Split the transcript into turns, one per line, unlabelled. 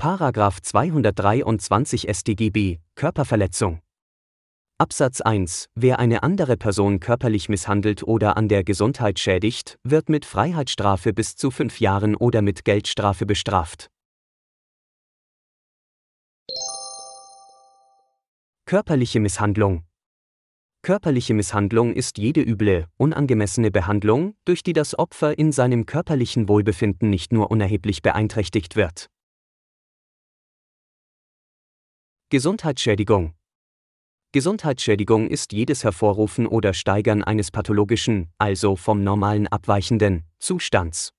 Paragraph 223 StGB Körperverletzung. Absatz 1 Wer eine andere Person körperlich misshandelt oder an der Gesundheit schädigt, wird mit Freiheitsstrafe bis zu fünf Jahren oder mit Geldstrafe bestraft. Körperliche Misshandlung Körperliche Misshandlung ist jede üble, unangemessene Behandlung, durch die das Opfer in seinem körperlichen Wohlbefinden nicht nur unerheblich beeinträchtigt wird. Gesundheitsschädigung Gesundheitsschädigung ist jedes Hervorrufen oder Steigern eines pathologischen, also vom normalen abweichenden, Zustands.